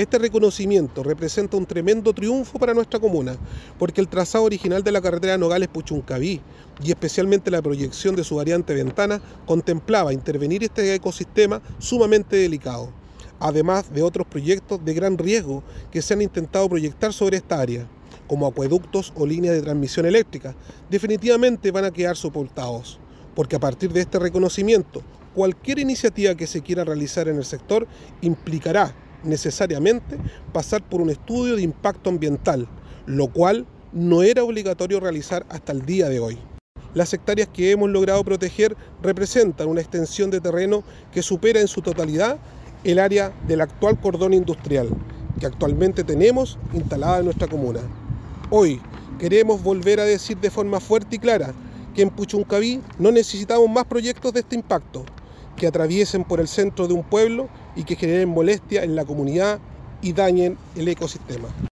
Este reconocimiento representa un tremendo triunfo para nuestra comuna, porque el trazado original de la carretera Nogales-Puchuncaví y especialmente la proyección de su variante Ventana contemplaba intervenir este ecosistema sumamente delicado, además de otros proyectos de gran riesgo que se han intentado proyectar sobre esta área, como acueductos o líneas de transmisión eléctrica, definitivamente van a quedar soportados, porque a partir de este reconocimiento, cualquier iniciativa que se quiera realizar en el sector implicará necesariamente pasar por un estudio de impacto ambiental, lo cual no era obligatorio realizar hasta el día de hoy. Las hectáreas que hemos logrado proteger representan una extensión de terreno que supera en su totalidad el área del actual cordón industrial que actualmente tenemos instalada en nuestra comuna. Hoy queremos volver a decir de forma fuerte y clara que en Puchuncaví no necesitamos más proyectos de este impacto, que atraviesen por el centro de un pueblo y que generen molestia en la comunidad y dañen el ecosistema.